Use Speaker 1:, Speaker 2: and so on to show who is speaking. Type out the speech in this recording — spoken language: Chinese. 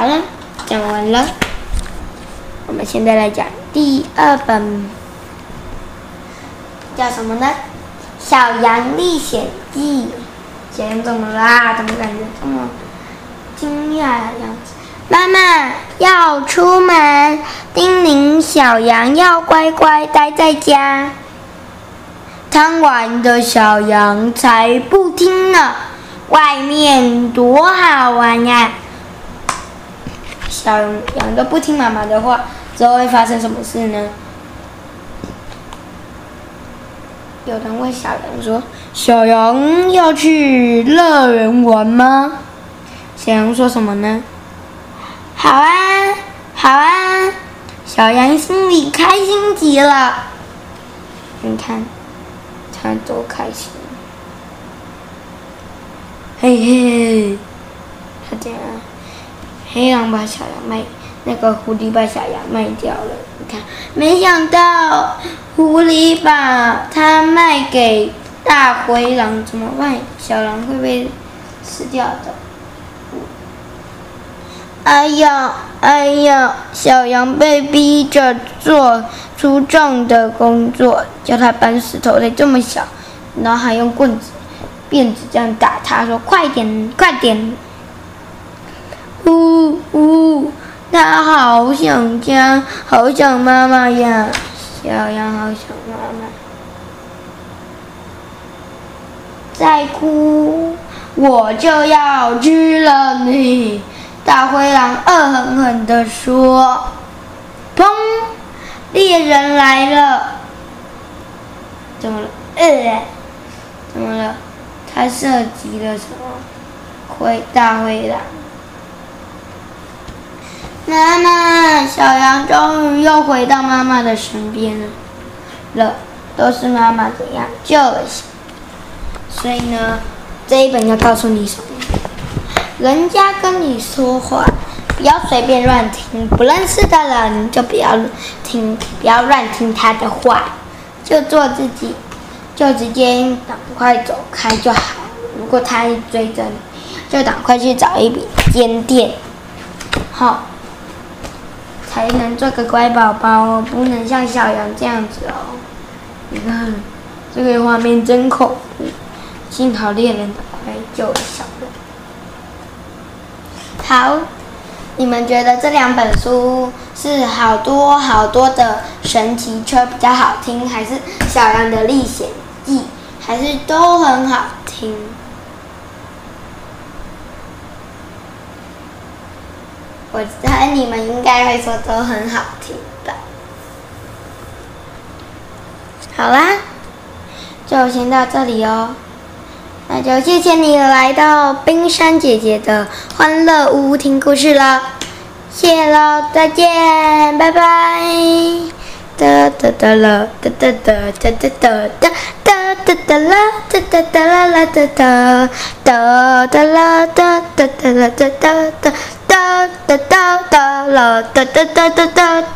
Speaker 1: 好了，讲完了。我们现在来讲第二本，叫什么呢？《小羊历险记》。小羊怎么啦？怎么感觉这么惊讶的样子？妈妈要出门，叮咛小羊要乖乖待在家。贪玩的小羊才不听呢，外面多好玩呀！小羊都不听妈妈的话，之后会发生什么事呢？有人问小羊说：“小羊要去乐园玩吗？”小羊说什么呢？好啊，好啊！小羊心里开心极了。你看，它多开心！嘿嘿，它这样，黑狼把小羊卖，那个狐狸把小羊卖掉了。你看，没想到狐狸把它卖给大灰狼，怎么办？小狼会被吃掉的。哎呀，哎呀！小羊被逼着做粗重的工作，叫他搬石头才这么小，然后还用棍子、辫子这样打他，说：“快点，快点！”他好想家，好想妈妈呀！小羊好想妈妈。再哭，我就要吃了你！大灰狼恶狠狠地说：“砰！猎人来了！怎么了？呃，怎么了？他射击了什么？灰大灰狼！妈妈，小羊终于又回到妈妈的身边了。了，都是妈妈怎样救了小。所以呢，这一本要告诉你什么？”人家跟你说话，不要随便乱听。不认识的人就不要听，不要乱听他的话，就做自己，就直接赶快走开就好。如果他一追着你，就赶快去找一笔间店，好，才能做个乖宝宝哦，不能像小羊这样子哦。你看，这个画面真恐怖。幸好猎人赶快救了小羊。好，你们觉得这两本书是好多好多的神奇车比较好听，还是小羊的历险记，还是都很好听？我猜你们应该会说都很好听吧。好啦，就先到这里哦。那就谢谢你来到冰山姐姐的欢乐屋听故事了，谢喽，再见，拜拜。哒哒哒啦，哒哒哒哒哒哒哒哒哒哒啦，哒哒哒啦啦哒哒哒哒啦哒哒哒啦哒哒哒。哒哒哒哒啦哒哒哒哒哒。